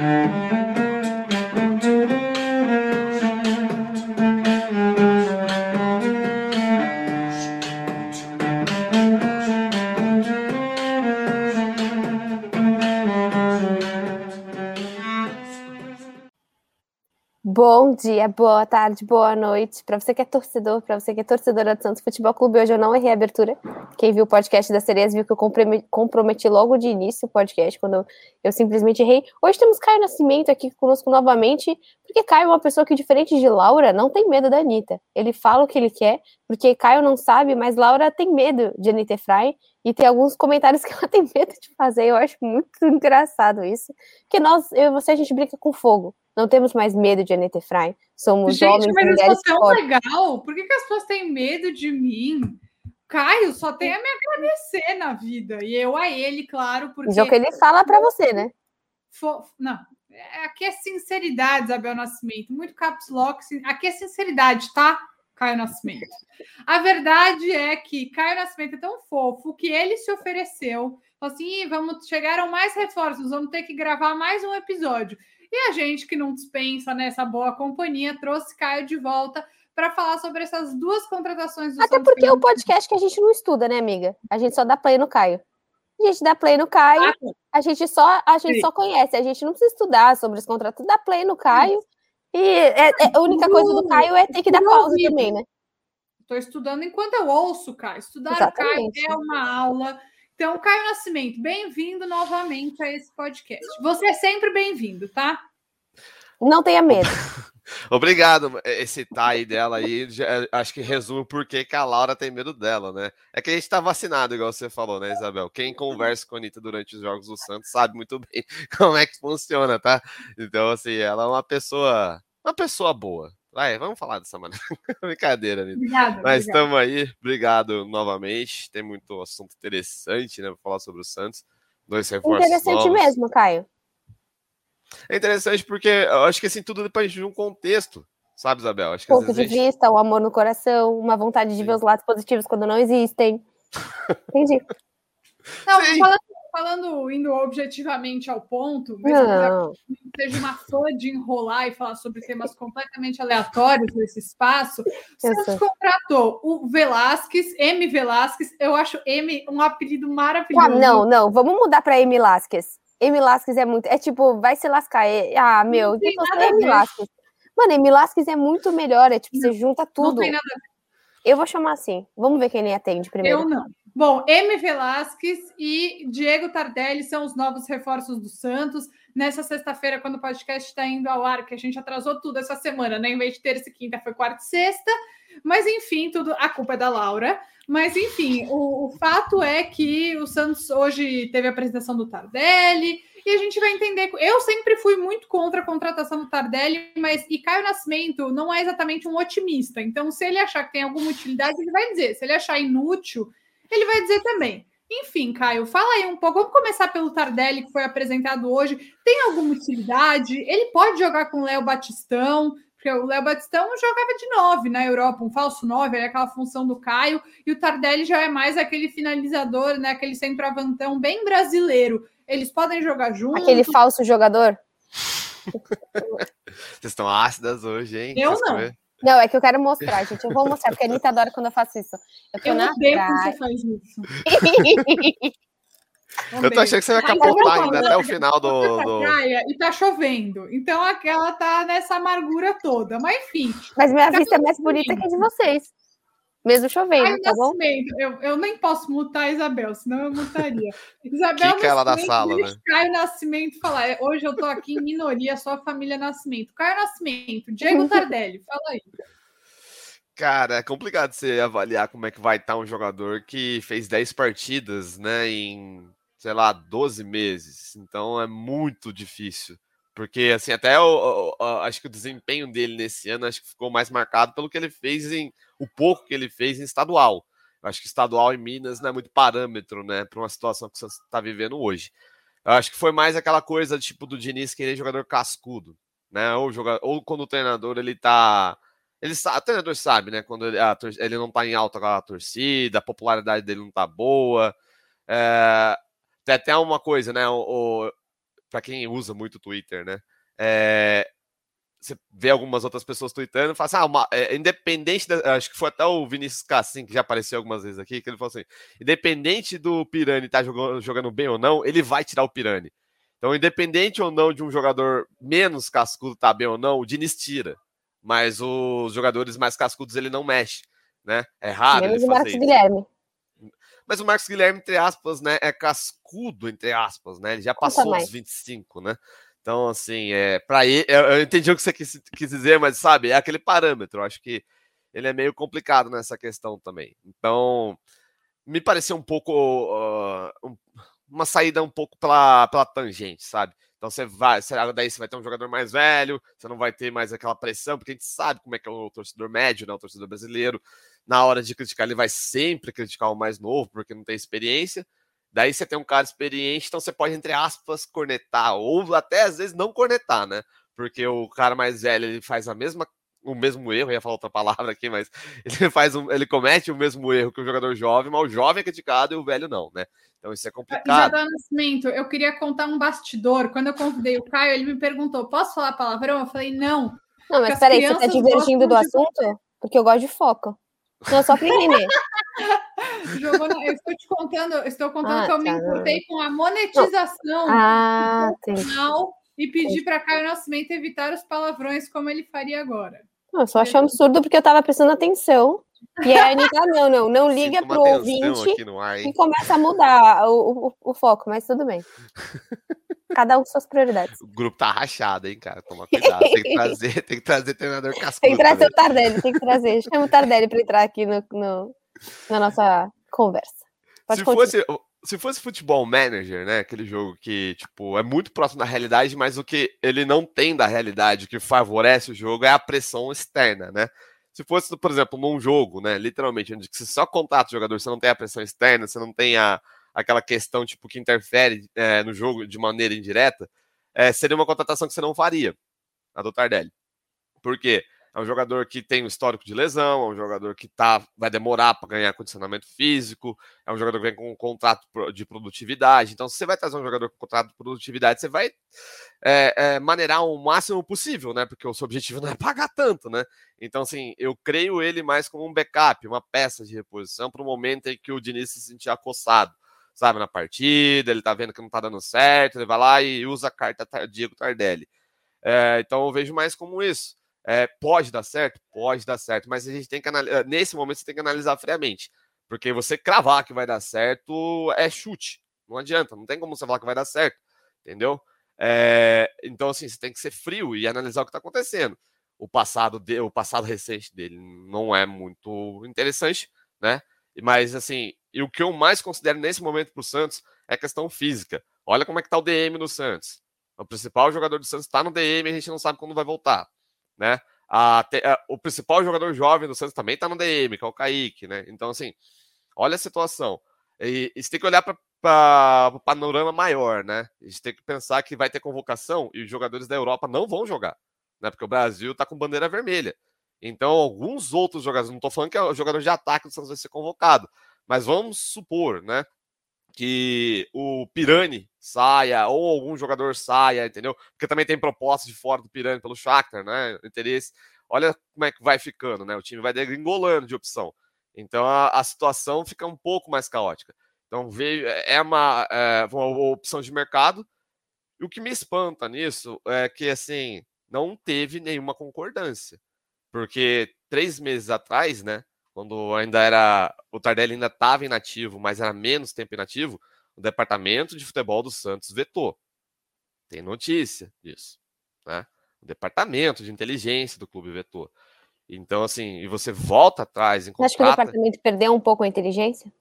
Bom dia, boa tarde, boa noite. Para você que é torcedor, para você que é torcedora do Santos Futebol Clube, hoje eu não errei a abertura. Quem viu o podcast das sereias viu que eu comprometi logo de início o podcast, quando eu simplesmente errei. Hoje temos Caio Nascimento aqui conosco novamente, porque Caio é uma pessoa que, diferente de Laura, não tem medo da Anitta. Ele fala o que ele quer, porque Caio não sabe, mas Laura tem medo de Anitta Efraim, e tem alguns comentários que ela tem medo de fazer. Eu acho muito engraçado isso. Porque nós, eu e você, a gente brinca com fogo. Não temos mais medo de Anitta Efraim. Somos Gente, homens mas e eu mulheres sou tão fortes. legal. Por que, que as pessoas têm medo de mim? Caio só tem a me agradecer na vida. E eu a ele, claro, porque. Isso é o que ele fala para você, né? Fo- Não, é- aqui é sinceridade, Isabel Nascimento. Muito caps lock. Aqui é sinceridade, tá? Caio Nascimento. A verdade é que Caio Nascimento é tão fofo que ele se ofereceu. Falou assim: "Ih, vamos chegaram mais reforços, vamos ter que gravar mais um episódio. E a gente que não dispensa nessa boa companhia trouxe Caio de volta para falar sobre essas duas contratações do Até Santos porque é o podcast que a gente não estuda, né, amiga? A gente só dá play no Caio. A gente dá play no Caio, Ah, a gente só, a gente Sim. só conhece, a gente não precisa estudar sobre os contratos, dá play no Caio. E é- é- a única coisa do Caio é ter que dar Pro pausa também, né? Estou estudando enquanto eu ouço, Caio. Estudar o Caio Exatamente. é uma aula. Então, Caio Nascimento, bem-vindo novamente a esse podcast. Você é sempre bem-vindo, tá? Não tenha medo. Obrigado. Esse tai dela aí, já- acho que resume por que que a Laura tem medo dela, né? É que a gente tá vacinado, igual você falou, né, Isabel? Quem conversa com a Anitta durante os Jogos do Santos sabe muito bem como é que funciona, tá? Então, assim, ela é uma pessoa, uma pessoa boa. Vai, vamos falar dessa maneira. Brincadeira. Obrigada. Mas estamos aí, obrigado novamente. Tem muito assunto interessante, né, pra falar sobre o Santos. Dois reforços Interessante novos. mesmo, Caio. É interessante porque eu acho que assim tudo depende de um contexto, sabe, Isabel? Acho que Ponto de gente- vista, o amor no coração, uma vontade de Sim. ver os lados positivos quando não existem. Entendi. Não, falando, falando, indo objetivamente ao ponto, mesmo que Não. eu seja uma fã de enrolar e falar sobre temas completamente aleatórios nesse espaço, Santos sei. contratou o Velasquez, M. Velasquez, eu acho M um apelido Tá, maravilhoso. não, não, vamos mudar pra Amy Lasquez. Amy Lasquez é muito. É tipo, vai se lascar. É- ah, meu, que você ver. Lasquez. Mano, Amy Lasquez é muito melhor. É tipo, você junta Não tudo. tem nada a Eu vou chamar assim. Vamos ver quem nem atende primeiro. Eu não. Bom, M. Velasquez e Diego Tardelli são os novos reforços do Santos. Nessa sexta-feira, quando o podcast está indo ao ar, que a gente atrasou tudo essa semana, né? Em vez de terça e quinta, foi quarta e sexta. Mas, enfim, tudo. A culpa é da Laura. Mas, enfim, o, o fato é que o Santos hoje teve a apresentação do Tardelli. E a gente vai entender. Eu sempre fui muito contra a contratação do Tardelli, mas e Caio Nascimento não é exatamente um otimista. Então, se ele achar que tem alguma utilidade, ele vai dizer. Se ele achar inútil, ele vai dizer também. Enfim, Caio, fala aí um pouco. Vamos começar pelo Tardelli, que foi apresentado hoje. Tem alguma utilidade? Ele pode jogar com o Léo Batistão, porque o Léo Batistão jogava de nove na Europa, um falso nove, era aquela função do Caio, e o Tardelli já é mais aquele finalizador, né? Aquele centroavantão bem brasileiro. Eles podem jogar juntos. Aquele falso jogador. Vocês estão ácidas hoje, hein? Eu Vocês não. comer- Não, é que eu quero mostrar, gente. Eu vou mostrar, porque a Anitta adora quando eu faço isso. Eu tô Eu na odeio quando praia. você faz isso. Eu tô achando que você vai capotar tá ainda até o final do. pra do- praia e tá chovendo. Então aquela tá nessa amargura toda. Mas enfim, Mas minha Tá vista é mais bonita que a de vocês. Mesmo chovendo, Caio tá bom? Nascimento. Eu, eu nem posso mutar a Isabel, senão eu mutaria. Isabel Quica ela da sala, né? Caio Nascimento falar. É, Hoje eu tô aqui em minoria, só a família Nascimento. Caio Nascimento, Diego Tardelli, fala aí. Cara, é complicado você avaliar como é que vai estar um jogador que fez 10 partidas, né, em, sei lá, 12 meses. Então é muito difícil. Porque, assim, até o, o- o- acho que o desempenho dele nesse ano acho que ficou mais marcado pelo que ele fez em. o pouco que ele fez em estadual. Eu acho que estadual em Minas não é muito parâmetro, né, para uma situação que Santos está vivendo hoje. Eu acho que foi mais aquela coisa tipo do Diniz querer jogador cascudo, né? Ou, joga, ou quando o treinador ele tá. Ele sabe, o treinador sabe, né? Quando ele, a ele não tá em alta com a torcida, a popularidade dele não tá boa. É, tem até uma coisa, né? O- para quem usa muito o Twitter, né? É, você vê algumas outras pessoas tweetando fala assim, ah, uma, é, independente, da, acho que foi até o Vinícius Cassim, que já apareceu algumas vezes aqui, que ele falou assim, independente do Pirani estar tá jogando, jogando bem ou não, ele vai tirar o Pirani. Então, independente ou não de um jogador menos cascudo estar tá bem ou não, o Diniz tira. Mas os jogadores mais cascudos ele não mexe, né? É raro Menos ele fazer o Marcos isso. Guilherme. Mas o Marcos Guilherme, entre aspas, né, é cascudo, entre aspas, né? Ele já passou os 25, né? Então, assim, é, para ele, eu entendi o que você quis, quis, dizer, mas sabe, é aquele parâmetro. Eu acho que ele é meio complicado nessa questão também. Então, me pareceu um pouco uh, um, uma saída um pouco pela, pela tangente, sabe? Então você vai, daí você vai ter um jogador mais velho, você não vai ter mais aquela pressão, porque a gente sabe como é que é o torcedor médio, né? O torcedor brasileiro. Na hora de criticar, ele vai sempre criticar o mais novo, porque não tem experiência. Daí você tem um cara experiente, então você pode, entre aspas, cornetar, ou até às vezes não cornetar, né? Porque o cara mais velho ele faz a mesma o mesmo erro, ia falar outra palavra aqui, mas ele faz um, ele comete o mesmo erro que o jogador jovem, mas o jovem é criticado e o velho não, né? Então isso é complicado. Já Nascimento, eu queria contar um bastidor. Quando eu convidei o Caio, ele me perguntou: posso falar palavrão? Eu falei, não. Não, mas peraí, você tá divergindo do assunto? Porque eu gosto de foco. Não, só para entender. Jogou na... Eu estou te contando, estou contando ah, que eu tá, me importei com a monetização ah, do canal e pedi para Caio Nascimento evitar os palavrões como ele faria agora. Não, eu só achei absurdo porque eu estava prestando atenção. E a Anitta, não, não, não liga para o ouvinte e começa a mudar o, o, o foco, mas tudo bem. Cada um com suas prioridades. O grupo tá rachado, hein, cara? Toma cuidado. Tem que trazer, tem que trazer treinador cascudo. Tem que trazer o Tardelli, tem que trazer. Chama o Tardelli para entrar aqui no, no, na nossa conversa. Pode se fosse, se fosse futebol manager, né? Aquele jogo que, tipo, é muito próximo da realidade, mas o que ele não tem da realidade, que favorece o jogo, é a pressão externa, né? Se fosse, por exemplo, num jogo, né? Literalmente, onde você só contrata o jogador, você não tem a pressão externa, você não tem a, aquela questão tipo que interfere é, no jogo de maneira indireta, é, seria uma contratação que você não faria, a do Tardelli. Por quê? É um jogador que tem um histórico de lesão, é um jogador que tá, vai demorar para ganhar condicionamento físico, é um jogador que vem com um contrato de produtividade. Então, se você vai trazer um jogador com contrato de produtividade, você vai é, é, maneirar o máximo possível, né? Porque o seu objetivo não é pagar tanto, né? Então, assim, eu creio ele mais como um backup, uma peça de reposição para o momento em que o Diniz se sentir acossado sabe, na partida, ele tá vendo que não tá dando certo, ele vai lá e usa a carta Diego Tardelli. É, então eu vejo mais como isso. É, pode dar certo? Pode dar certo, mas a gente tem que analisar. Nesse momento você tem que analisar friamente. Porque você cravar que vai dar certo é chute. Não adianta, não tem como você falar que vai dar certo. Entendeu? É, então, assim, você tem que ser frio e analisar o que está acontecendo. O passado, de, o passado recente dele não é muito interessante, né? Mas, assim, e o que eu mais considero nesse momento para o Santos é questão física. Olha como é que está o DM no Santos. O principal jogador do Santos está no DM e a gente não sabe quando vai voltar. Né? A, a, o principal jogador jovem do Santos também está no DM, que é o Kaique. Né? Então, assim, olha a situação. E, e você tem que olhar para o panorama maior. Né? A gente tem que pensar que vai ter convocação e os jogadores da Europa não vão jogar. Né? Porque o Brasil está com bandeira vermelha. Então, alguns outros jogadores, não estou falando que é o jogador de ataque do Santos vai ser convocado, mas vamos supor, né, que o Pirani saia ou algum jogador saia, entendeu? Porque também tem proposta de fora do Pirani pelo Shakhtar, né? Interesse. Olha como é que vai ficando, né? O time vai degringolando de opção. Então a, a situação fica um pouco mais caótica. Então veio é uma, é uma opção de mercado. E o que me espanta nisso é que assim não teve nenhuma concordância, porque três meses atrás, né? Quando ainda era o Tardelli ainda estava inativo, mas era menos tempo inativo, o departamento de futebol do Santos vetou. Tem notícia disso, né? O departamento de inteligência do clube vetou. Então, assim, e você volta atrás em contrata... Acho que o departamento perdeu um pouco a inteligência?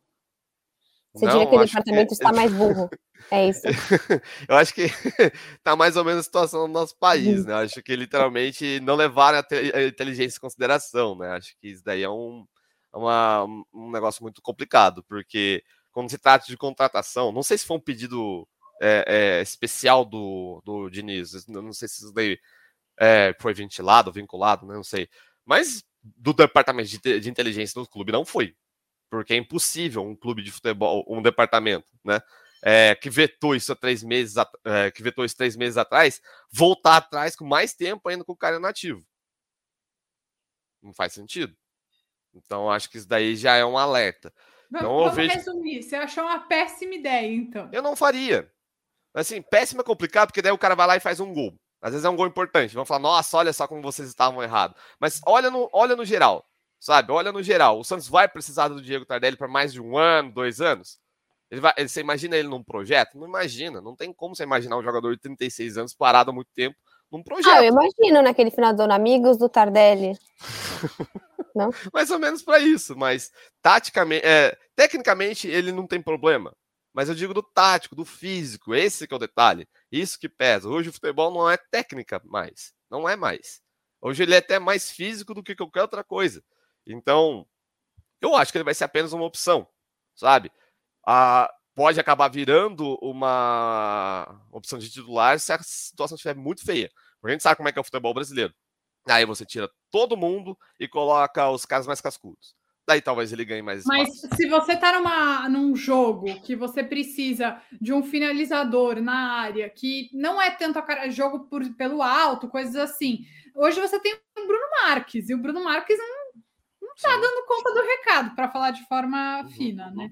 Você não, diria que o departamento que... está mais burro. É isso. eu acho que tá mais ou menos a situação do nosso país, né? Eu acho que literalmente não levaram a, inteligência em consideração, né? Acho que isso daí é um, uma, um negócio muito complicado, porque quando se trata de contratação, não sei se foi um pedido é, é, especial do, do Diniz, não sei se isso daí é, foi ventilado, vinculado, né, não sei, mas do departamento de, de inteligência do clube não foi, porque é impossível um clube de futebol, um departamento, né, é, que vetou isso há três meses, é, que vetou isso três meses atrás, voltar atrás com mais tempo ainda com o cara nativo. Não faz sentido. Então, acho que isso daí já é um alerta. Vamos, então, vamos vejo... resumir. Você achou uma péssima ideia, então? Eu não faria. Assim, péssima é complicado, porque daí o cara vai lá e faz um gol. Às vezes é um gol importante. Vão falar, nossa, olha só como vocês estavam errados. Mas olha no, olha no geral, sabe? Olha no geral. O Santos vai precisar do Diego Tardelli para mais de um ano, dois anos? Ele vai, você imagina ele num projeto? Não imagina. Não tem como você imaginar um jogador de 36 anos parado há muito tempo num projeto. Ah, eu imagino naquele final do ano, amigos do Tardelli. não? Mais ou menos para isso, mas taticamente, é, tecnicamente ele não tem problema. Mas eu digo do tático, do físico, esse que é o detalhe. Isso que pesa. Hoje o futebol não é técnica mais. Não é mais. Hoje ele é até mais físico do que qualquer outra coisa. Então, eu acho que ele vai ser apenas uma opção, sabe? Ah, pode acabar virando uma opção de titular se a situação estiver muito feia. A gente sabe como é que é o futebol brasileiro. Aí você tira todo mundo e coloca os caras mais cascudos daí talvez ele ganhe mais espaço. Mas se você tá numa, num jogo que você precisa de um finalizador na área, que não é tanto a jogo por, pelo alto, coisas assim. Hoje você tem o Bruno Marques, e o Bruno Marques não, não tá Sim. dando conta do recado, para falar de forma uhum, fina, uhum. né?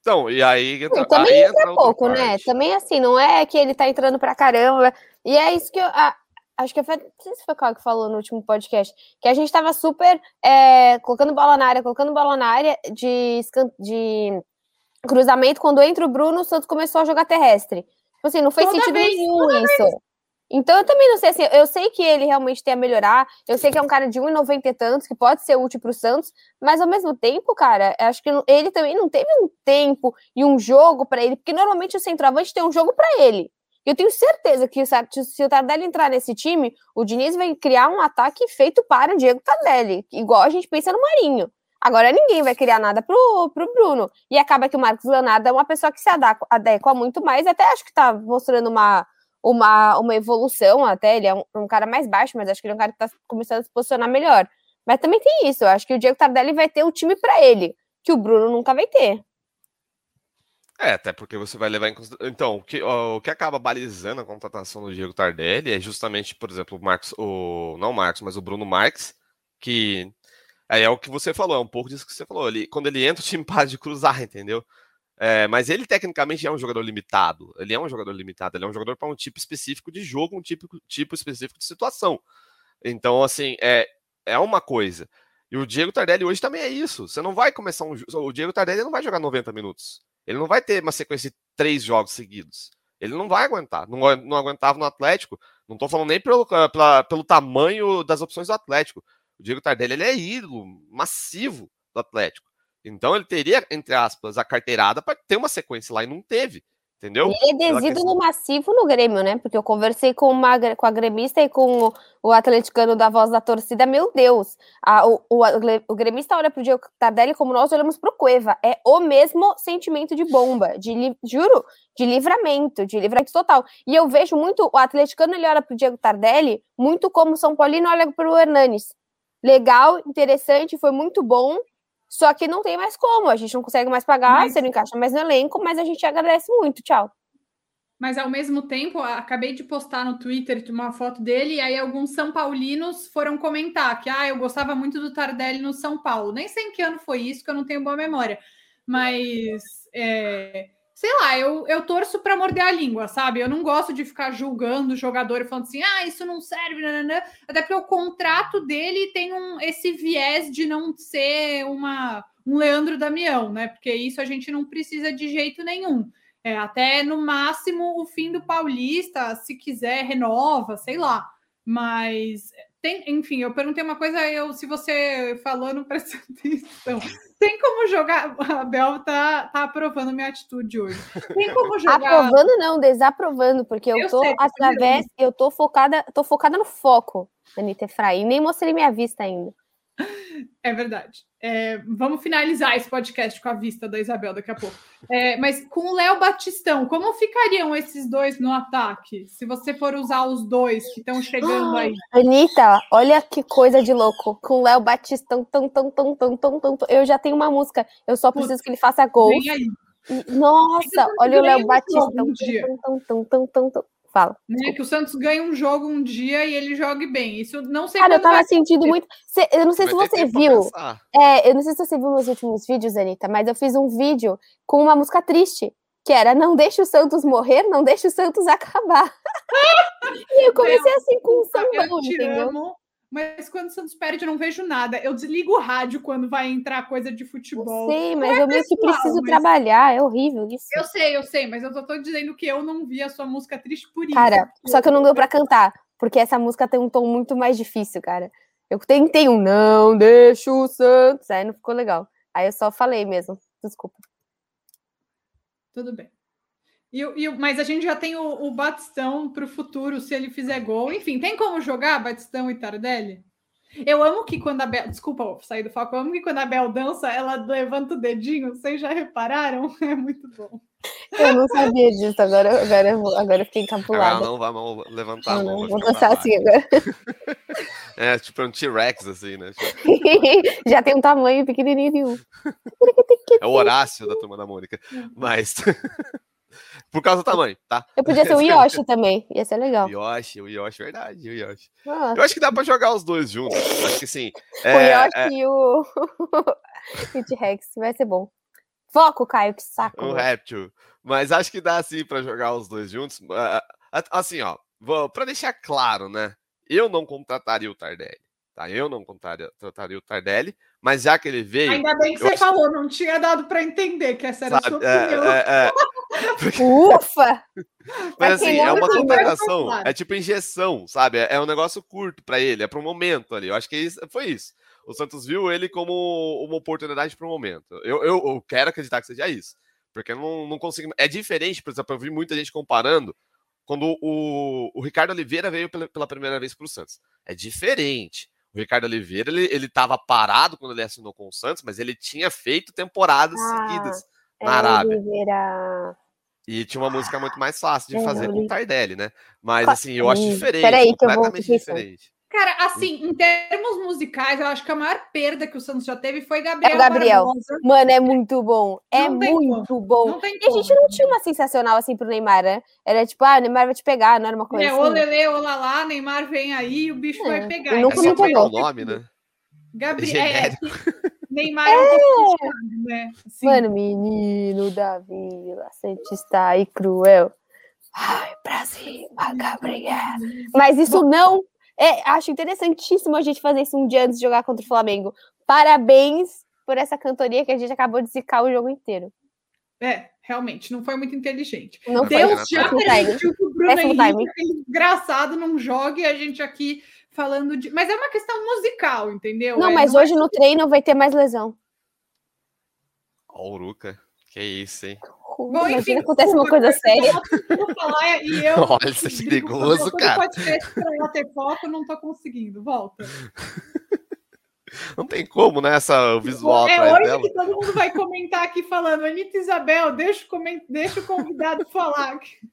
Então, e aí. Entra, também aí entra, entra pouco, né? Também assim, não é que ele tá entrando pra caramba. E é isso que eu. A, acho que foi, não sei se foi o que falou no último podcast, que a gente estava super é, colocando bola na área, colocando bola na área de, de cruzamento, quando entra o Bruno, o Santos começou a jogar terrestre. Tipo assim, não fez toda sentido vez, nenhum isso. Vez. Então eu também não sei assim, eu sei que ele realmente tem a melhorar, eu sei que é um cara de 1,90 e tantos, que pode ser útil para o Santos, mas ao mesmo tempo, cara, acho que ele também não teve um tempo e um jogo para ele, porque normalmente o centroavante tem um jogo para ele. Eu tenho certeza que se o Tardelli entrar nesse time, o Diniz vai criar um ataque feito para o Diego Tardelli, igual a gente pensa no Marinho. Agora ninguém vai criar nada pro, pro Bruno. E acaba que o Marcos Leonardo é uma pessoa que se adequa, muito mais, até acho que tá mostrando uma, uma, uma evolução até. Ele é um, um, cara mais baixo, mas acho que ele é um cara que tá começando a se posicionar melhor. Mas também tem isso, eu acho que o Diego Tardelli vai ter o time para ele, que o Bruno nunca vai ter. É, até porque você vai levar em consideração. Então, o que, o que acaba balizando a contratação do Diego Tardelli é justamente, por exemplo, o Marcos, o, não o Marcos, mas o Bruno Marques, que é, é o que você falou, é um pouco disso que você falou. Ele, quando ele entra, o time para de cruzar, entendeu? É, mas ele tecnicamente é um jogador limitado. Ele é um jogador limitado, ele é um jogador para um tipo específico de jogo, um tipo, tipo específico de situação. Então, assim, é, é uma coisa. E o Diego Tardelli hoje também é isso. Você não vai começar um. O Diego Tardelli não vai jogar 90 minutos. Ele não vai ter uma sequência de três jogos seguidos. Ele não vai aguentar. Não, não aguentava no Atlético. Não estou falando nem pelo, pela, pelo tamanho das opções do Atlético. O Diego Tardelli ele é ídolo massivo do Atlético. Então ele teria, entre aspas, a carteirada para ter uma sequência lá e não teve. Entendeu? Ele é desídolo massivo no Grêmio, né? Porque eu conversei com, uma, com a gremista e com o, o atleticano da voz da torcida. Meu Deus, a, o, o, o gremista olha pro Diego Tardelli como nós olhamos pro Cueva. É o mesmo sentimento de bomba, de juro, de livramento, de livramento total. E eu vejo muito, o atleticano ele olha pro Diego Tardelli muito como o São Paulino olha pro Hernanes. Legal, interessante, foi muito bom, só que não tem mais como, a gente não consegue mais pagar, mas... você não encaixa mais no elenco, mas a gente agradece muito. Tchau. Mas ao mesmo tempo, acabei de postar no Twitter uma foto dele, e aí alguns São Paulinos foram comentar que ah, eu gostava muito do Tardelli no São Paulo. Nem sei em que ano foi isso, que eu não tenho boa memória. Mas é, sei lá, eu, eu torço para morder a língua, sabe? Eu não gosto de ficar julgando o jogador e falando assim, ah, isso não serve, nananã. até porque o contrato dele tem um, esse viés de não ser uma, um Leandro Damião, né? Porque isso a gente não precisa de jeito nenhum. É, até no máximo o fim do Paulista, se quiser, renova, sei lá. Mas tem, enfim, eu perguntei uma coisa, eu, se você falou, não presta atenção como jogar. A Bel tá, tá aprovando minha atitude hoje. Tem como jogar. Aprovando, não, desaprovando, porque eu, eu tô sei, através, eu tô focada, tô focada no foco, Anitta Efraim. Nem mostrei minha vista ainda. É verdade. É, vamos finalizar esse podcast com a vista da Isabel daqui a pouco. É, mas com o Léo Batistão, como ficariam esses dois no ataque? Se você for usar os dois que estão chegando aí. Anitta, olha que coisa de louco. Com o Léo Batistão, tão, tão, tão, tão, tão, tão, eu já tenho uma música. Eu só preciso que ele faça gol. Nossa, olha o Léo Batista. Dia. Tão, tão, tão, tão, tão. Fala. Né, que o Santos ganha um jogo um dia e ele jogue bem. Isso não sei Cara, eu tava sentindo muito. Cê- eu não sei se Vai ter você viu. É, eu não sei se você viu meus últimos vídeos, Anitta, mas eu fiz um vídeo com uma música triste, que era Não deixe o Santos morrer, não deixe o Santos acabar. e eu comecei assim com um Eu sambão, te entendeu? amo, mas quando o Santos perde, eu não vejo nada. Eu desligo o rádio quando vai entrar coisa de Eu futebol. sei, mas eu meio que preciso mas- trabalhar, é horrível isso. Eu sei, eu sei, mas eu só tô dizendo que eu não vi a sua música triste por isso. Cara, só que eu não deu pra cantar, porque essa música tem um tom muito mais difícil, cara. Eu tentei um não deixa o Santos, aí não ficou legal. Aí eu só falei mesmo, desculpa. Tudo bem. E, e mas a gente já tem o, o Batistão para o futuro, se ele fizer gol. Enfim, tem como jogar Batistão e Tardelli? Eu amo que quando a Bel. Desculpa sair do foco. Eu amo que quando a Bel dança, ela levanta o dedinho. Vocês já repararam? É muito bom. Eu não sabia disso, agora, agora, eu, vou- agora eu fiquei Agora encapulada. não vai mão, levantar Não, a mão. não, vou dançar assim agora. É, tipo é um T-Rex, assim, né? Tipo, Já tem um tamanho pequenininho. É o Horácio da turma da Mônica. Mas. Por causa do tamanho, tá? Eu podia ser o Yoshi também, ia ser legal. O Yoshi, o Yoshi, verdade, o Yoshi. Ah, Eu acho que dá pra jogar os dois juntos. Acho que sim. o É, Yoshi é, e o, o T-Rex, vai ser bom. Foco, Caio, que saco. meu. réptil. Mas acho que dá sim pra jogar os dois juntos. Ah, ah, Assim, ó, pra deixar claro, né? Eu não contrataria o Tardelli. Tá? Eu não contrataria, contrataria o Tardelli, mas já que ele veio. Ainda bem que você acho- falou, não tinha dado para entender que essa era a sua sabe, é, opinião. é, é, Ufa! Mas assim, é uma contratação, é tipo injeção, sabe? É é um negócio curto pra ele, é pro momento ali. Eu acho que isso, foi isso. O Santos viu ele como uma oportunidade pro momento. Eu, eu, eu quero acreditar que seja isso. Porque eu não, não consigo. É diferente, por exemplo, eu vi muita gente comparando quando o, o Ricardo Oliveira veio pela, pela primeira vez pro Santos. É diferente. O Ricardo Oliveira, ele, ele tava parado quando ele assinou com o Santos, mas ele tinha feito temporadas Ah, seguidas É, na Arábia. Oliveira. E tinha uma música muito mais fácil de É, fazer com o Tardelli, né? Mas assim, eu acho Hum, diferente. peraí que eu vou completamente pensando. diferente. Cara, assim, em termos musicais, eu acho que a maior perda que o Santos já teve foi Gabriel. É Gabriel. Barbosa. Mano, é muito bom. É muito bom. Não tem E a gente como. não tinha uma sensacional assim pro Neymar, né? Era tipo, ah, o Neymar vai te pegar, não era uma coisa É, assim. olele, olá, Neymar vem aí, o bicho É, vai pegar. eu nunca É me só Então, trocar o pegou. nome, né? Gabriel, É é. Neymar é um pouco criticado, né? Assim, Mano, menino da vila, Santista e cruel. Ai, pra cima, Gabriel. Mas isso não. É, acho interessantíssimo a gente fazer isso um dia antes de jogar contra o Flamengo. Parabéns por essa cantoria que a gente acabou de zicar o jogo inteiro. É, realmente, não foi muito inteligente. Não foi. Deus já permitiu que o Bruno Henrique, desgraçado, não jogue e a gente aqui falando de. Mas é uma questão musical, entendeu? Não, É, mas é hoje no treino vai ter mais lesão. Ó, o Uruca. Que isso, hein? Bom, Imagina enfim, acontece uma coisa séria. Eu falar e eu. Olha, isso é perigoso, cara. pra ela ter foco, eu não tô conseguindo. Volta. Não tem como, né? Essa, visual é hoje dela. que todo mundo vai comentar aqui falando, Anitta Isabel, deixa o, coment... deixa o convidado falar.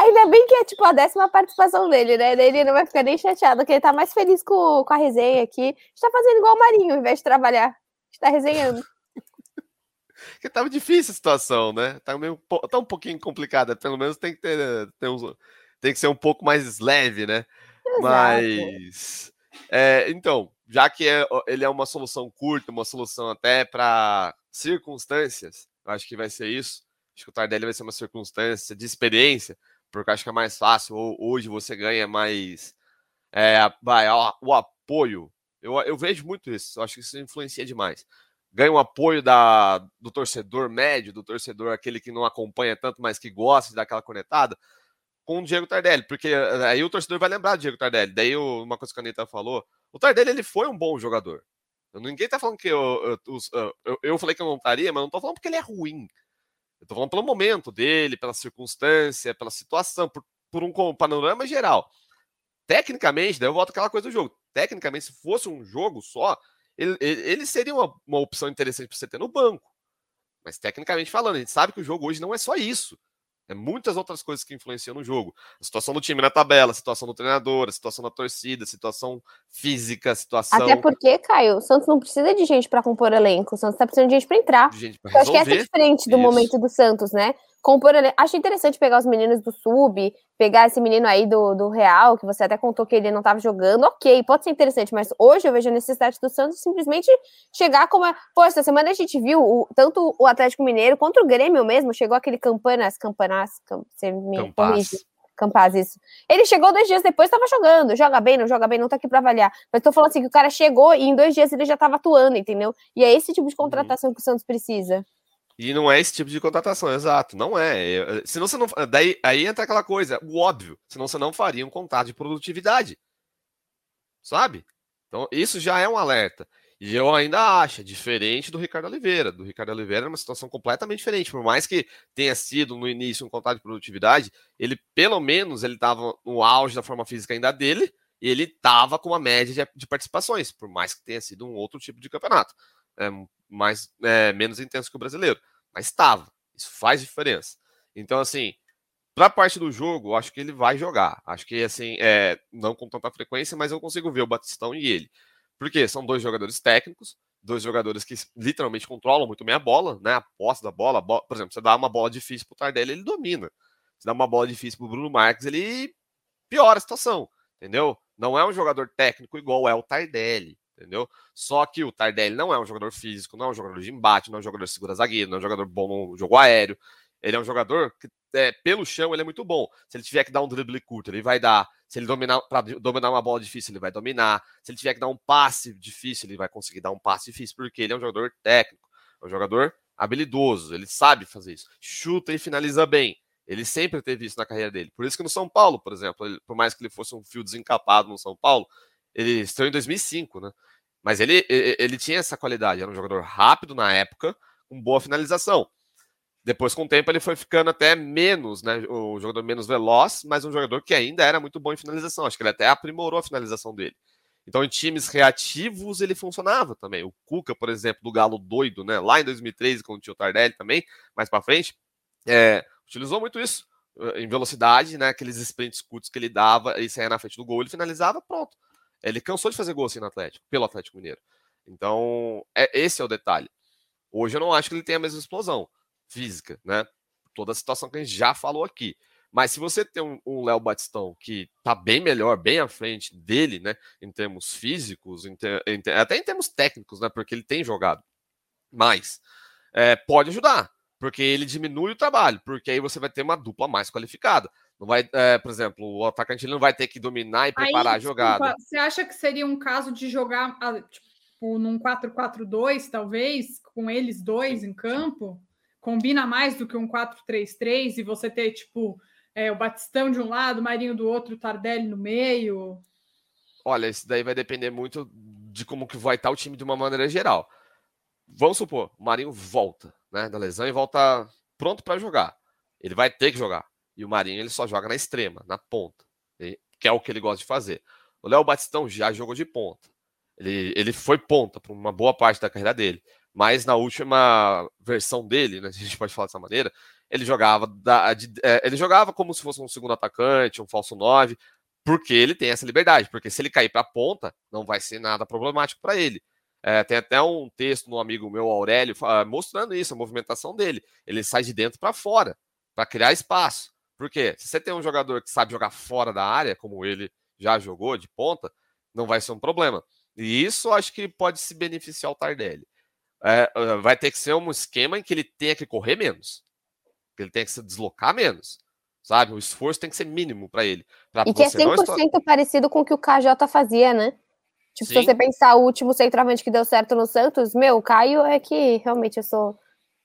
Ainda bem que é tipo a décima participação dele, né? Ele não vai ficar nem chateado, porque ele tá mais feliz com, com a resenha aqui. A gente tá fazendo igual o Marinho, ao invés de trabalhar. A gente tá resenhando. Porque tava difícil a situação, né? Tá, meio, tá um pouquinho complicada. Pelo menos tem que ter, ter uns, tem que ser um pouco mais leve, né? Mas é, então, já que é- ele é uma solução curta, uma solução até para circunstâncias, eu acho que vai ser isso. Acho que o Tardelli vai ser uma circunstância de experiência, porque acho que é mais fácil. Ho- Hoje você ganha mais é, vai, o apoio. Eu, eu vejo muito isso. Acho que isso influencia demais. Ganha o apoio da, do torcedor médio, do torcedor aquele que não acompanha tanto, mas que gosta de dar aquela conectada, com o Diego Tardelli, porque eh, aí o torcedor vai lembrar do Diego Tardelli. Daí uma coisa que a Anitta falou, o Tardelli ele foi um bom jogador. Ninguém tá falando que eu, eu, eu- eu falei que eu não estaria, mas não tô falando porque ele é ruim. Eu tô falando pelo momento dele, pela circunstância, pela situação, por, por um panorama geral. Tecnicamente, daí eu volto àquela coisa do jogo. Tecnicamente, se fosse um jogo só, ele, ele, ele seria uma, uma opção interessante para você ter no banco. Mas tecnicamente falando, a gente sabe que o jogo hoje não é só isso. É muitas outras coisas que influenciam no jogo. A situação do time na tabela, a situação do treinador, a situação da torcida, a situação física, situação. Até porque, Caio, o Santos não precisa de gente para compor elenco, o Santos tá precisando de gente para entrar. Gente pra Eu acho que resolver. essa é diferente do Isso. momento do Santos, né? Compor elenco. Acho interessante pegar os meninos do Sub, pegar esse menino aí do, do Real, que você até contou que ele não estava jogando. Ok, pode ser interessante, mas hoje eu vejo a necessidade do Santos simplesmente chegar como. é- Pô, essa semana a gente viu o- tanto o Atlético Mineiro quanto o Grêmio mesmo. Chegou aquele Campanas, Campanas, Cam- você me Campaz. corrige. Campaz, isso. Ele chegou dois dias depois, estava jogando. Joga bem, não joga bem, não tá aqui para avaliar. Mas tô falando assim que o cara chegou e em dois dias ele já estava atuando, entendeu? E é esse tipo de contratação que o Santos precisa. E não é esse tipo de contratação, exato. Não é. É, Senão você não. Daí aí entra aquela coisa, o óbvio. Senão você não faria um contrato de produtividade. Sabe? Então, isso já é um alerta. E eu ainda acho, é diferente do Ricardo Oliveira. Do Ricardo Oliveira é uma situação completamente diferente. Por mais que tenha sido no início um contrato de produtividade, ele, pelo menos, ele estava no auge da forma física ainda dele, e ele estava com uma média de, de participações, por mais que tenha sido um outro tipo de campeonato. É, mais, é, menos intenso que o brasileiro. Mas estava. Isso faz diferença. Então, assim, para a parte do jogo, acho que ele vai jogar. Acho que, assim, é, não com tanta frequência, mas eu consigo ver o Batistão e ele. Porque são dois jogadores técnicos, dois jogadores que literalmente controlam muito bem a bola, né? A posse da bola, bola por exemplo, você dá uma bola difícil pro Tardelli, ele domina. Você dá uma bola difícil pro Bruno Marques, ele piora a situação, entendeu? Não é um jogador técnico igual é o Tardelli, entendeu? Só que o Tardelli não é um jogador físico, não é um jogador de embate, não é um jogador de segura zagueiro, não é um jogador bom no jogo aéreo. Ele é um jogador que, é, pelo chão, ele é muito bom. Se ele tiver que dar um drible curto, ele vai dar. Se ele dominar para dominar uma bola difícil, ele vai dominar. Se ele tiver que dar um passe difícil, ele vai conseguir dar um passe difícil, porque ele é um jogador técnico, é um jogador habilidoso, ele sabe fazer isso. Chuta e finaliza bem. Ele sempre teve isso na carreira dele. Por isso que no São Paulo, por exemplo, ele, por mais que ele fosse um fio desencapado no São Paulo, ele estreou em 2005, né? Mas ele, ele, ele tinha essa qualidade, era um jogador rápido na época, com boa finalização. Depois, com o tempo, ele foi ficando até menos, né? O jogador menos veloz, mas um jogador que ainda era muito bom em finalização. Acho que ele até aprimorou a finalização dele. Então, em times reativos, ele funcionava também. O Cuca, por exemplo, do Galo doido, né? Lá em 2013, quando tinha o Tardelli também, mais para frente, é, utilizou muito isso em velocidade, né? Aqueles sprints curtos que ele dava e saía na frente do gol, ele finalizava, pronto. Ele cansou de fazer gol assim no Atlético, pelo Atlético Mineiro. Então, é, esse é o detalhe. Hoje eu não acho que ele tenha a mesma explosão física, né? Toda a situação que a gente já falou aqui. Mas se você tem um, um Léo Batistão que tá bem melhor, bem à frente dele, né? Em termos físicos, em ter, em ter, até em termos técnicos, né? Porque ele tem jogado mais. É, pode ajudar, porque ele diminui o trabalho, porque aí você vai ter uma dupla mais qualificada. Não vai, é, por exemplo, o atacante ele não vai ter que dominar e preparar Aí, a jogada. Desculpa, você acha que seria um caso de jogar ah, tipo, num 4-4-2, talvez, com eles dois em campo? Combina mais do que um 4-3-3 e você ter, tipo, é, o Batistão de um lado, o Marinho do outro, o Tardelli no meio? Olha, isso daí vai depender muito de como que vai estar o time de uma maneira geral. Vamos supor, o Marinho volta, né, da lesão e volta pronto para jogar. Ele vai ter que jogar. E o Marinho ele só joga na extrema, na ponta, que é o que ele gosta de fazer. O Léo Batistão já jogou de ponta. Ele, ele foi ponta por uma boa parte da carreira dele. Mas na última versão dele, né, a gente pode falar dessa maneira, ele jogava da, de, é, ele jogava como se fosse um segundo atacante, um falso 9, porque ele tem essa liberdade. Porque se ele cair para a ponta, não vai ser nada problemático para ele. É, tem até um texto no amigo meu, Aurélio, mostrando isso, a movimentação dele. Ele sai de dentro para fora, para criar espaço. Porque se você tem um jogador que sabe jogar fora da área, como ele já jogou de ponta, não vai ser um problema. E isso acho que pode se beneficiar o Tardelli. É, vai ter que ser um esquema em que ele tenha que correr menos. Que ele tenha que se deslocar menos. Sabe? O esforço tem que ser mínimo para ele. Pra e que é 100% estor... parecido com o que o KJ fazia, né? Tipo, Sim. se você pensar o último centroavante que deu certo no Santos, meu, o Caio é que realmente eu sou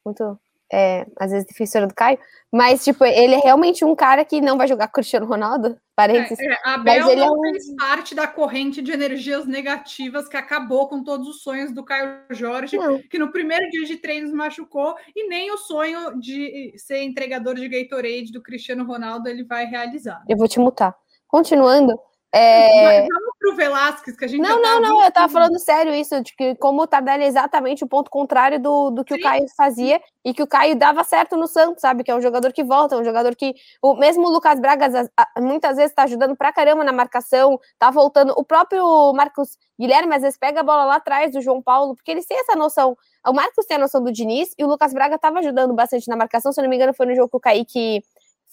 muito é, às vezes defensora do Caio, mas tipo, ele é realmente um cara que não vai jogar Cristiano Ronaldo, parênteses. É, é, Abel mas ele não é um... fez parte da corrente de energias negativas que acabou com todos os sonhos do Caio Jorge, não. que no primeiro dia de treinos machucou, e nem o sonho de ser entregador de Gatorade do Cristiano Ronaldo ele vai realizar. Eu vou te mutar. Continuando, é... Vamos pro Velasquez, que a gente Não, não, não, eu tava falando sério isso, de que como o Tardelli é exatamente o ponto contrário do, do que Sim. o Caio fazia e que o Caio dava certo no Santos, sabe? Que é um jogador que volta, um jogador que. O, mesmo o Lucas Braga muitas vezes tá ajudando pra caramba na marcação, tá voltando. O próprio Marcos Guilherme às vezes pega a bola lá atrás do João Paulo, porque eles têm essa noção. O Marcos tem a noção do Diniz e o Lucas Braga tava ajudando bastante na marcação, se eu não me engano, foi no jogo que o Kaique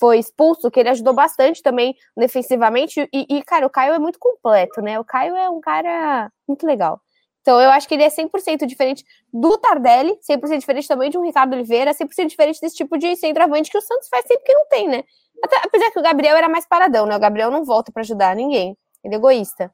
foi expulso, que ele ajudou bastante também defensivamente. E, e, cara, o Caio é muito completo, né? O Caio é um cara muito legal. Então, eu acho que ele é 100% diferente do Tardelli, 100% diferente também de um Ricardo Oliveira, 100% diferente desse tipo de centroavante que o Santos faz sempre que não tem, né? Até, apesar que o Gabriel era mais paradão, né? O Gabriel não volta para ajudar ninguém. Ele é egoísta.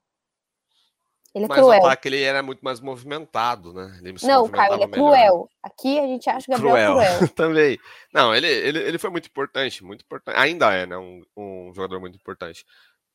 Ele é Mas cruel. o ataque ele era muito mais movimentado, né? não, Caio, ele é melhor. cruel. Aqui a gente acha que o Gabriel cruel. cruel. Também. Não, ele, ele, ele foi muito importante, muito importante. Ainda é, né? Um, um jogador muito importante.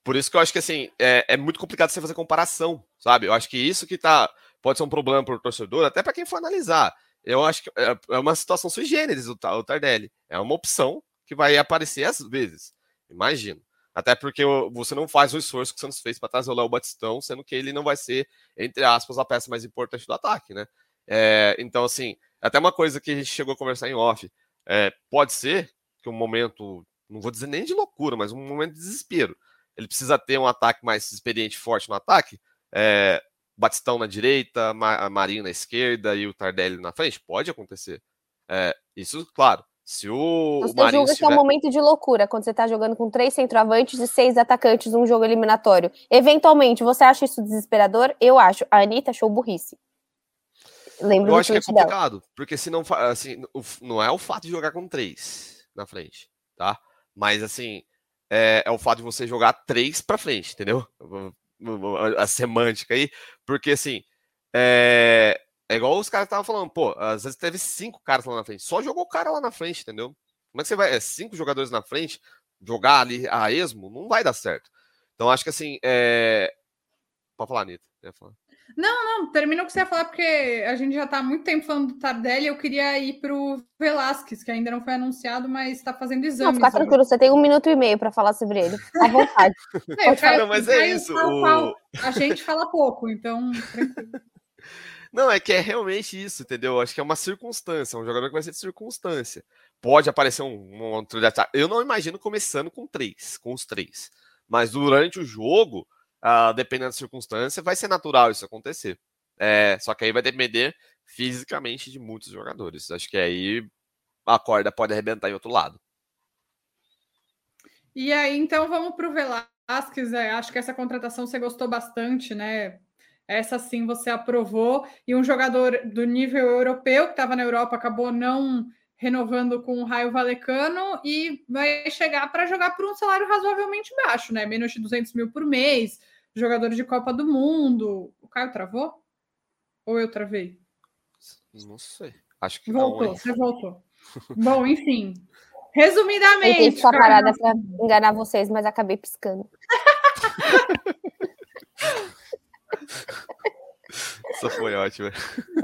Por isso que eu acho que assim, é, é muito complicado você fazer comparação, sabe? Eu acho que isso que tá. Pode ser um problema para o torcedor, até para quem for analisar. Eu acho que é, é uma situação sui generis o, o Tardelli. É uma opção que vai aparecer às vezes. Imagino. Até porque você não faz o esforço que o Santos fez para trazer o Léo Batistão, sendo que ele não vai ser, entre aspas, a peça mais importante do ataque, né? É, então, assim, até uma coisa que a gente chegou a conversar em off. É, pode ser que um momento, não vou dizer nem de loucura, mas um momento de desespero. Ele precisa ter um ataque mais experiente, forte no ataque. É, Batistão na direita, Marinho na esquerda e o Tardelli na frente. Pode acontecer. É, isso, claro, se o. Você o julga que é um momento de loucura quando você está jogando com três centroavantes e seis atacantes num jogo eliminatório. Eventualmente, você acha isso desesperador? Eu acho. A Anitta achou burrice. Lembro Eu acho que é complicado, dela. porque se não, assim, não é o fato de jogar com três na frente, tá? Mas assim, é, é o fato de você jogar três para frente, entendeu? A semântica aí, porque assim, é, é igual os caras estavam falando, pô, às vezes teve cinco caras lá na frente. Só jogou o cara lá na frente, entendeu? Como é que você vai. É, cinco jogadores na frente, jogar ali a esmo, não vai dar certo. Então acho que assim. É... Pode falar, Anitta. Falar. Não, não, termina o que você ia falar, porque a gente já está há muito tempo falando do Tardelli. Eu queria ir para o Velasquez, que ainda não foi anunciado, mas está fazendo exame. Não, fica tranquilo, você tem um minuto e meio para falar sobre ele. À vontade. É, não, mas é isso. O... A gente fala pouco, então tranquilo. Não, é que é realmente isso, entendeu? Acho que é uma circunstância, um jogador que vai ser de circunstância. Pode aparecer um, outro de ataque. Eu não imagino começando com três, com os três. Mas durante o jogo, uh, dependendo da circunstância, vai ser natural isso acontecer. É, só que aí vai depender fisicamente de muitos jogadores. Acho que aí a corda pode arrebentar em outro lado. E aí, então, vamos para o Velasquez. É, acho que essa contratação você gostou bastante, né? Essa sim você aprovou. E um jogador do nível europeu, que estava na Europa, acabou não renovando com o Raio Valecano e vai chegar para jogar por um salário razoavelmente baixo, né? Menos de 200 mil por mês, jogador de Copa do Mundo. O Caio travou? Ou eu travei? Não sei. Acho que voltou. Não, você voltou. Bom, enfim. Resumidamente. Eu fiz parada para enganar vocês, mas acabei piscando. Essa foi ótima.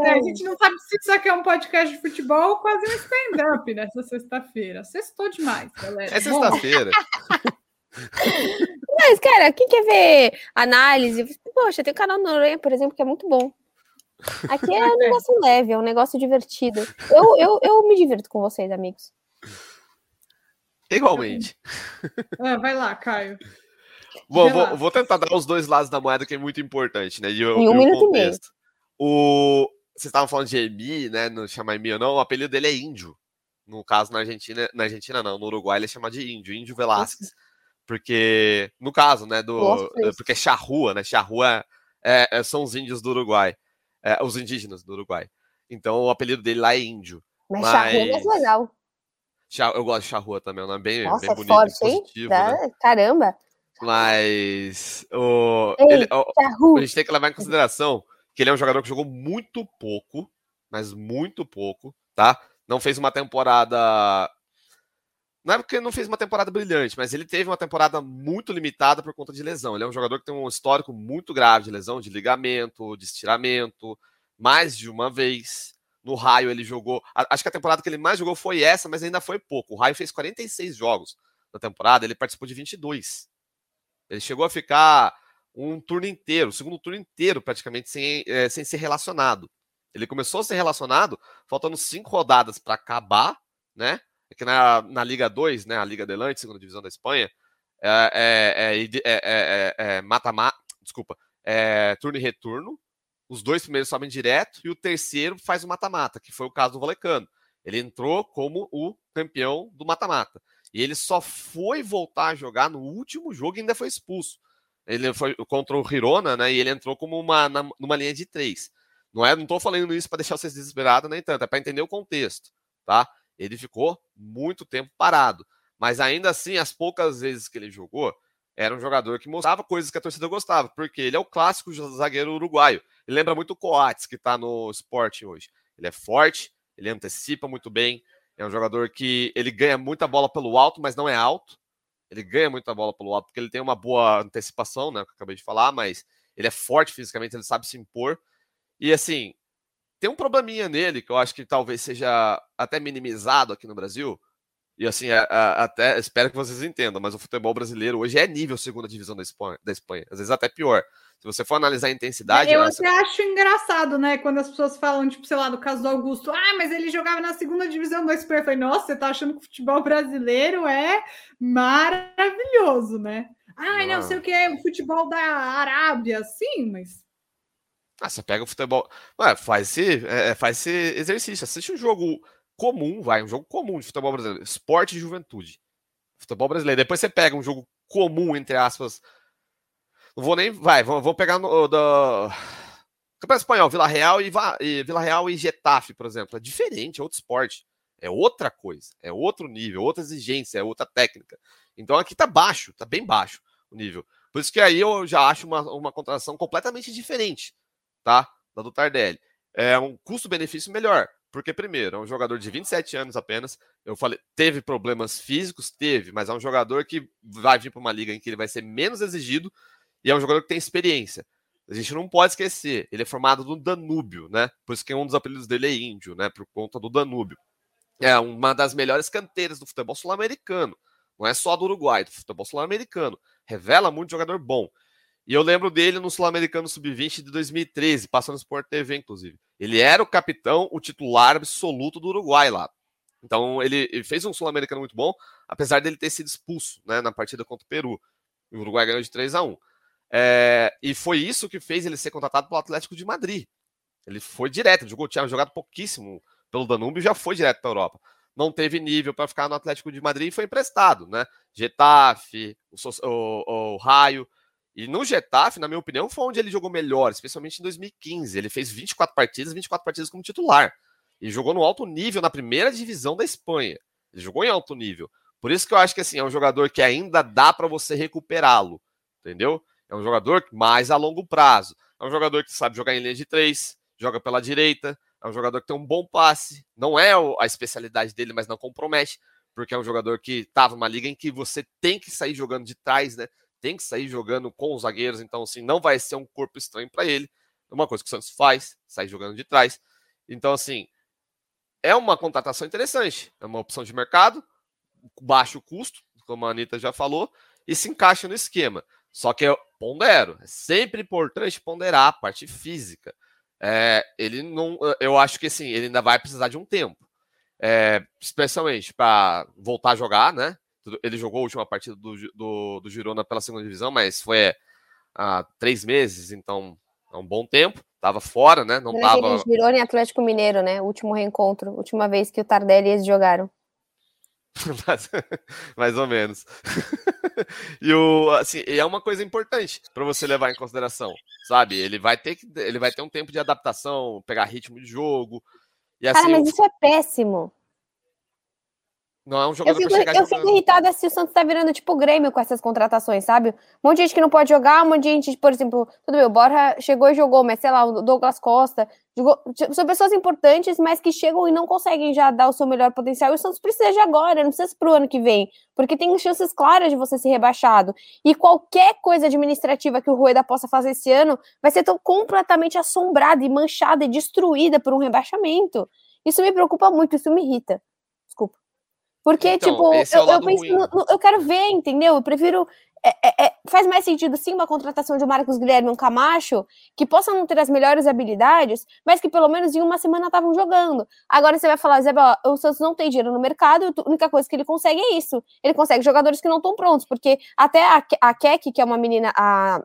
É, a gente não sabe se isso aqui é um podcast de futebol ou quase um stand-up nessa sexta-feira. Sextou demais, galera. É sexta-feira. Mas, cara, quem quer ver análise? Poxa, tem o canal Noronha, por exemplo, que é muito bom. Aqui é um negócio leve, é um negócio divertido. Eu, eu, eu me divirto com vocês, amigos. Igualmente. É, vai lá, Caio. Bom, vou, vou, tentar dar os dois lados da moeda, que é muito importante, né? E, em um minuto e meio. O... Vocês estavam falando de Emi, né? Não chama Emi ou não, o apelido dele é Índio. No caso, na Argentina, na Argentina não, no Uruguai ele é chama de Índio, Índio Velasquez. Porque, no caso, né, do. Porque é charrua, né? Charrua é, é, são os índios do Uruguai. É, os indígenas do Uruguai. Então o apelido dele lá é índio. Mas, mas... charrua é mais legal. Eu gosto de charrua também, é bem, Nossa, bem é bonito, forte, positivo, né? Caramba! Mas o, Ei, ele, o, a gente tem que levar em consideração que ele é um jogador que jogou muito pouco, mas muito pouco, tá? Não fez uma temporada. Não é porque não fez uma temporada brilhante, mas ele teve uma temporada muito limitada por conta de lesão. Ele é um jogador que tem um histórico muito grave de lesão, de ligamento, de estiramento, mais de uma vez. No Raio ele jogou. Acho que a temporada que ele mais jogou foi essa, mas ainda foi pouco. O Raio fez 46 jogos na temporada, ele participou de 22. Ele chegou a ficar um turno inteiro, o segundo turno inteiro praticamente sem, é, sem ser relacionado. Ele começou a ser relacionado faltando cinco rodadas para acabar, né? É que na, na Liga 2, né, a Liga Adelante, segunda divisão da Espanha, é, é, é mata-mata, desculpa, é turno e retorno. Os dois primeiros sobem direto e o terceiro faz o mata-mata, que foi o caso do Valecano. Ele entrou como o campeão do mata-mata. E ele só foi voltar a jogar no último jogo e ainda foi expulso. Ele foi contra o Hirona, né? E ele entrou como uma numa linha de três. Não é, não estou falando isso para deixar vocês desesperados nem tanto, é para entender o contexto, tá? Ele ficou muito tempo parado, mas ainda assim, as poucas vezes que ele jogou, era um jogador que mostrava coisas que a torcida gostava, porque ele é o clássico zagueiro uruguaio. Ele lembra muito o Coates, que está no Sporting hoje. Ele é forte, ele antecipa muito bem, é um jogador que ele ganha muita bola pelo alto, mas não é alto. Ele ganha muita bola pelo alto, porque ele tem uma boa antecipação, né? Que eu acabei de falar, mas ele é forte fisicamente, ele sabe se impor. E assim, tem um probleminha nele que eu acho que talvez seja até minimizado aqui no Brasil. E assim, a, a, até espero que vocês entendam, mas o futebol brasileiro hoje é nível segunda divisão da Espanha, da Espanha às vezes até pior. Se você for analisar a intensidade. Eu até acho engraçado, né? Quando as pessoas falam, tipo, sei lá, do caso do Augusto, ah, mas ele jogava na segunda divisão da Espanha. Eu falei, nossa, você tá achando que o futebol brasileiro é maravilhoso, né? Ah, não, não sei o que é o futebol da Arábia, sim, mas. Ah, você pega o futebol. Ué, faz esse, é, faz esse exercício. Assiste um jogo comum, vai, um jogo comum de futebol brasileiro. Esporte e juventude. Futebol brasileiro. Depois você pega um jogo comum, entre aspas, não vou nem. Vai, vou pegar no, do. Campeonato Espanhol, Vila Real e, e Vila Real e Getafe, por exemplo. É diferente, é outro esporte. É outra coisa, é outro nível, outra exigência, é outra técnica. Então aqui tá baixo, tá bem baixo o nível. Por isso que aí eu já acho uma, uma contratação completamente diferente, tá? Da do Tardelli. É um custo-benefício melhor. Porque, primeiro, é um jogador de 27 anos apenas. Eu falei, teve problemas físicos? Teve, mas é um jogador que vai vir para uma liga em que ele vai ser menos exigido e é um jogador que tem experiência. A gente não pode esquecer, ele é formado no Danúbio, né? Por isso que um dos apelidos dele é índio, né? Por conta do Danúbio. É uma das melhores canteiras do futebol sul-americano. Não é só do Uruguai, do futebol sul-americano. Revela muito jogador bom. E eu lembro dele no Sul-Americano Sub-20 de 2013, passando no Sport TV, inclusive. Ele era o capitão, o titular absoluto do Uruguai lá. Então ele, fez um Sul-Americano muito bom, apesar dele ter sido expulso né, na partida contra o Peru. O Uruguai ganhou de 3 a 1 é, e foi isso que fez ele ser contratado pelo Atlético de Madrid. Ele foi direto, jogou, tinha jogado pouquíssimo pelo Danúbio e já foi direto para a Europa. Não teve nível para ficar no Atlético de Madrid e foi emprestado, né? Getafe, o, o, o Raio. E no Getafe, na minha opinião, foi onde ele jogou melhor, especialmente em 2015. Ele fez 24 partidas, 24 partidas como titular. E jogou no alto nível na primeira divisão da Espanha. Ele jogou em alto nível. Por isso que eu acho que assim, é um jogador que ainda dá para você recuperá-lo. Entendeu? É um jogador mais a longo prazo. É um jogador que sabe jogar em linha de três, joga pela direita, é um jogador que tem um bom passe. Não é a especialidade dele, mas não compromete, porque é um jogador que estava numa liga em que você tem que sair jogando de trás, né? Tem que sair jogando com os zagueiros, então assim, não vai ser um corpo estranho para ele. É uma coisa que o Santos faz, sair jogando de trás. Então assim, é uma contratação interessante, é uma opção de mercado, baixo custo, como a Anitta já falou, e se encaixa no esquema. Só que eu pondero, é sempre importante ponderar a parte física. É, ele não, eu acho que assim, ele ainda vai precisar de um tempo, é, especialmente para voltar a jogar, né? Ele jogou a última partida do, do, do Girona pela segunda divisão, mas foi há três meses, então é um bom tempo. Tava fora, né? Não tava. Girona e Atlético Mineiro, né? Último reencontro, última vez que o Tardelli e eles jogaram. mais, mais ou menos. e o assim, é uma coisa importante para você levar em consideração, sabe? Ele vai ter que ele vai ter um tempo de adaptação, pegar ritmo de jogo. E assim, Cara, mas isso é péssimo. Não é um jogador eu fico, eu fico irritada se o Santos tá virando tipo Grêmio com essas contratações, sabe? Um monte de gente que não pode jogar, um monte de gente, por exemplo, tudo bem, o Borja chegou e jogou, mas sei lá, o Douglas Costa, jogou, são pessoas importantes, mas que chegam e não conseguem já dar o seu melhor potencial. E o Santos precisa de agora, não precisa pro ano que vem, porque tem chances claras de você ser rebaixado. E qualquer coisa administrativa que o Rueda possa fazer esse ano vai ser tão completamente assombrada e manchada e destruída por um rebaixamento. Isso me preocupa muito, isso me irrita. Desculpa. Porque, então, tipo, é eu, eu penso, no, eu quero ver, entendeu? Eu prefiro é, é, é, faz mais sentido sim uma contratação de Marcos Guilherme e um Camacho, que possam não ter as melhores habilidades, mas que pelo menos em uma semana estavam jogando. Agora você vai falar, Zé, o Santos não tem dinheiro no mercado, a única coisa que ele consegue é isso. Ele consegue jogadores que não estão prontos, porque até a, a Keck, que é uma menina, a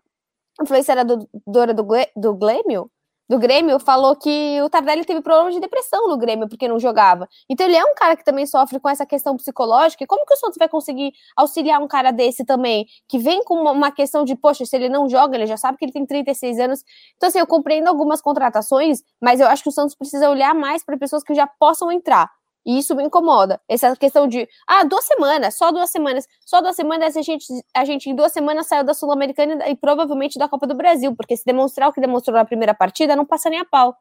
influenciadora do, do, do Glêmio, do Grêmio falou que o Tardelli teve problemas de depressão no Grêmio porque não jogava. Então ele é um cara que também sofre com essa questão psicológica. E como que o Santos vai conseguir auxiliar um cara desse também, que vem com uma questão de, poxa, se ele não joga, ele já sabe que ele tem 36 anos. Então assim, eu compreendo algumas contratações, mas eu acho que o Santos precisa olhar mais para pessoas que já possam entrar. E isso me incomoda. Essa questão de, ah, duas semanas, só duas semanas, só duas semanas, a gente, a gente em duas semanas saiu da Sul-Americana e provavelmente da Copa do Brasil, porque se demonstrar o que demonstrou na primeira partida, não passa nem a pau.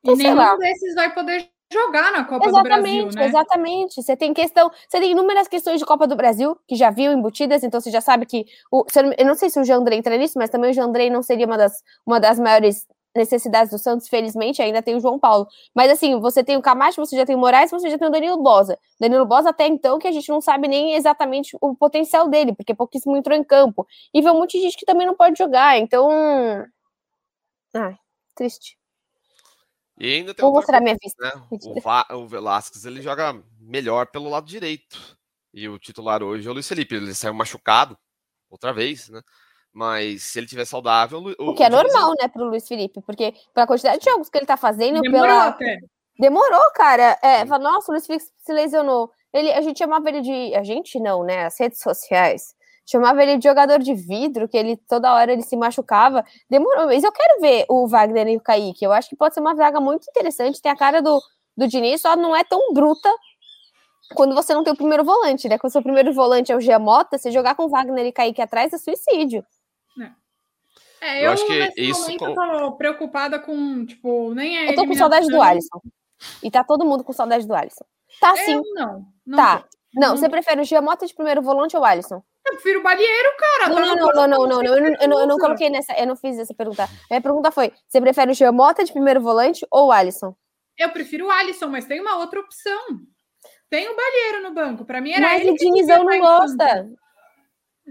Então, e nenhum desses vai poder jogar na Copa exatamente, do Brasil, né? Exatamente, você tem questão, você tem inúmeras questões de Copa do Brasil que já viu embutidas, então você já sabe que o, eu não sei se o Jean André entra nisso, mas também o Jean André não seria uma das, uma das maiores necessidades do Santos, felizmente, ainda tem o João Paulo. Mas assim, você tem o Camacho, você já tem o Moraes, você já tem o Danilo Bosa. Danilo Bosa, até então, que a gente não sabe nem exatamente o potencial dele, porque pouquíssimo entrou em campo. E vê um monte de gente que também não pode jogar, então. Ai, triste. E ainda tem Vou mostrar minha vista. Né? O, Va o Velasquez ele joga melhor pelo lado direito. E o titular hoje é o Luiz Felipe. Ele saiu machucado outra vez, né? Mas se ele tiver saudável. O, o que é normal, né, pro Luiz Felipe? Porque pela quantidade de jogos que ele tá fazendo. Demorou pela... até. Demorou, cara. É, fala, nossa, o Luiz Felipe se lesionou. Ele, a gente chamava ele de. A gente não, né? As redes sociais. Chamava ele de jogador de vidro, que ele toda hora ele se machucava. Demorou, mas eu quero ver o Wagner e o Kaique. Eu acho que pode ser uma vaga muito interessante. Tem a cara do, do Diniz, só não é tão bruta quando você não tem o primeiro volante, né? Quando o seu primeiro volante é o Giamota, você jogar com o Wagner e Kaique atrás é suicídio. É, eu, eu acho que isso com... tô preocupada com, tipo, nem é. Eu tô com saudade do Alisson. E tá todo mundo com saudade do Alisson. Tá sim. Eu não. não tá. Não, não, você prefere o Giamota de primeiro volante ou o Alisson? Eu prefiro o Balieiro, cara. Não, não, não, não, não, não, não, eu, não, eu, não, eu não coloquei nessa, eu não fiz essa pergunta. A minha pergunta foi: você prefere o Giamota de primeiro volante ou o Alisson? Eu prefiro o Alisson, mas tem uma outra opção. Tem o Balieiro no banco. Para mim era mas ele. Mas o Dinizão não gosta.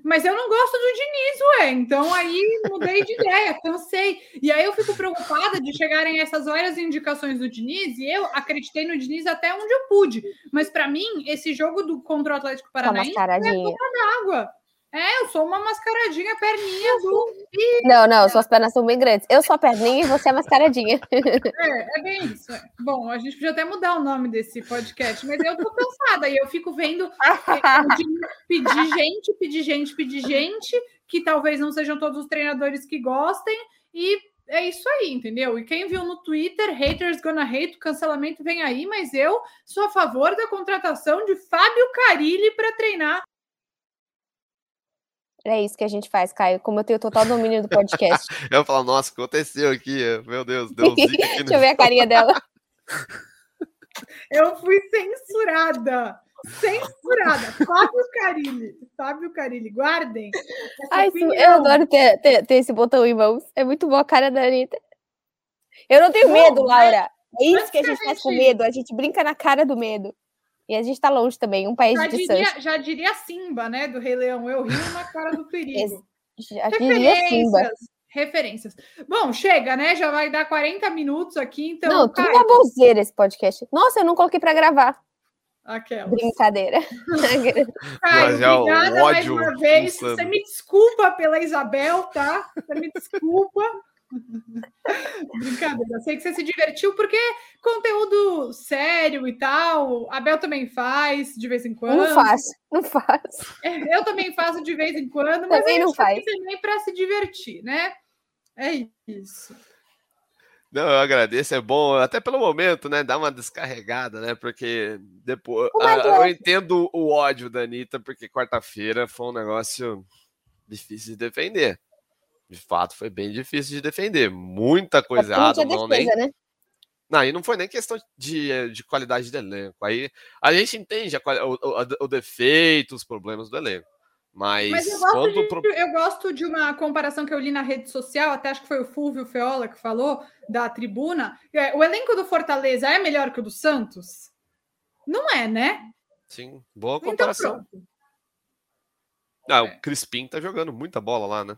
Mas eu não gosto do Diniz, ué. Então aí mudei de ideia, cansei. E aí eu fico preocupada de chegarem essas várias indicações do Diniz, e eu acreditei no Diniz até onde eu pude. Mas para mim, esse jogo do contra o Atlético Paranaense é d'água. É, eu sou uma mascaradinha, perninha do. Não, não, suas pernas são bem grandes. Eu sou a perninha e você é a mascaradinha. É, é bem isso. É. Bom, a gente podia até mudar o nome desse podcast, mas eu tô cansada e eu fico vendo pedir gente, pedir gente, pedir gente, que talvez não sejam todos os treinadores que gostem, e é isso aí, entendeu? E quem viu no Twitter, haters gonna hate, o cancelamento vem aí, mas eu sou a favor da contratação de Fábio Carilli para treinar é isso que a gente faz, Caio. Como eu tenho total domínio do podcast. eu falo, nossa, o que aconteceu aqui? Meu Deus, deu zica aqui. Deixa eu ver a carinha dela. eu fui censurada. Censurada. Fábio Carilli. Fábio Carilli, guardem. Ai, eu adoro ter, ter, ter, esse botão em mãos. É muito boa a cara da Anitta. Eu não tenho Bom, medo, Laura. É isso que a gente faz com medo. A gente brinca na cara do medo. E a gente está longe também, um país já de diria, Já diria Simba, né, do Rei Leão. Eu rio na cara do perigo. já diria Simba. Referências. Bom, chega, né? Já vai dar 40 minutos aqui, então. Não, tudo uma baboseira esse podcast. Nossa, eu não coloquei para gravar. Aquela. Brincadeira. Caio, obrigada mais uma vez. Você me desculpa pela Isabel, tá? Você me desculpa. Brincadeira, sei que você se divertiu, porque conteúdo sério e tal, a Bel também faz de vez em quando. Não faço, não faço. É, eu também faço de vez em quando, mas também não faz. também para se divertir, né? É isso. Não, eu agradeço, é bom, até pelo momento, né? Dar uma descarregada, né? Porque depois. eu entendo o ódio da Anitta, porque quarta-feira foi um negócio difícil de defender de fato foi bem difícil de defender. Muita coisa errada. Não, defesa, nem... né? não, e não foi nem questão de, eh, de qualidade de elenco. Aí a gente entende a, o, o, o defeito, os problemas do elenco. Mas, Mas eu, gosto de, eu, gosto de, uma comparação que eu li na rede social, até acho que foi o Fulvio Feola que falou, da tribuna. É, o elenco do Fortaleza é melhor que o do Santos? Não é, né? Sim, boa então comparação. Então, Ah, o Crispim tá jogando muita bola lá, né?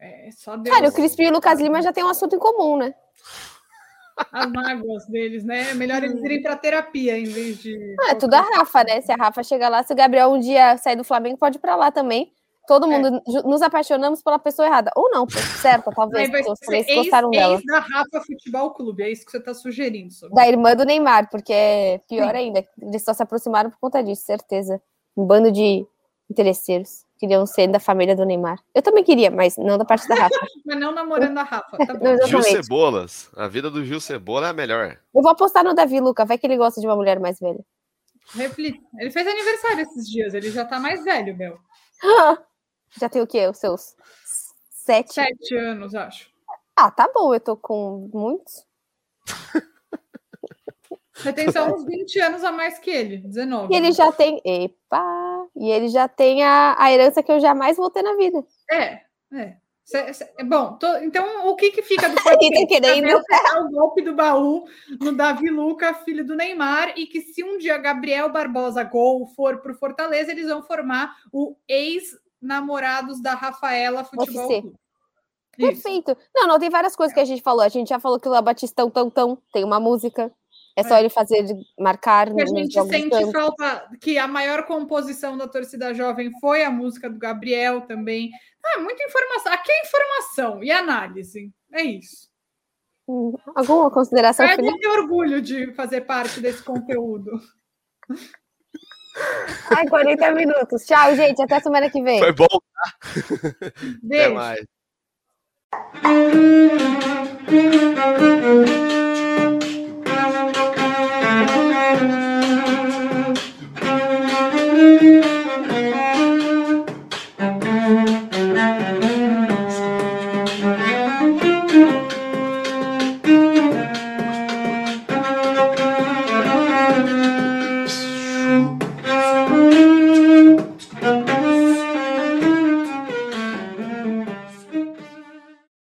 É, só Deus. Cara, o Crispim e o Lucas Lima já tem um assunto em comum, né? As mágoas deles, né? É melhor eles irem pra terapia em vez de. Ah, é tudo a Rafa, né? Se a Rafa chegar lá, se o Gabriel um dia sair do Flamengo, pode ir pra lá também. Todo mundo ju- nos apaixonamos pela pessoa errada. Ou não, certo, talvez. Ser três ex, gostaram dela. ex da Rafa Futebol Clube, é isso que você tá sugerindo. Sobre. Da irmã do Neymar, porque é pior Sim. ainda. Eles só se aproximaram por conta disso, certeza. Um bando de interesseiros. Queriam ser da família do Neymar. Eu também queria, mas não da parte da Rafa. Mas não namorando a Rafa, tá bom. Gil. Cebolas. A vida do Gil Cebola é a melhor. Eu vou apostar no Davi Luca, vai que ele gosta de uma mulher mais velha. Reflita. Ele fez aniversário esses dias, ele já tá mais velho, Bel. Já tem o quê? Os seus sete? Sete anos, acho. Ah, tá bom, eu tô com muitos. Você tem só uns 20 anos a mais que ele, 19. E ele já tem. Epa! E ele já tem a, a herança que eu jamais vou ter na vida. É, é. Cê- cê- bom, tô- então o que que fica do Quem tá podcast? querendo? O golpe do baú no Davi Luca, filho do Neymar, e que se um dia Gabriel Barbosa Gol for pro Fortaleza, eles vão formar o ex-namorados da Rafaela Futebol. Clube. Perfeito. Não, não, tem várias coisas que a gente falou. A gente já falou que o Batistão Tão Tão tem uma música. É só É. ele fazer, de- marcar E a gente sente falta que a maior composição da torcida jovem foi a música do Gabriel também. Ah, muita informação. Aqui é informação e análise. É isso. Hum, Alguma consideração de ter orgulho de fazer parte desse conteúdo. Ai, 40 minutos. Tchau, gente. Até semana que vem. Foi bom. Até Beijo. mais.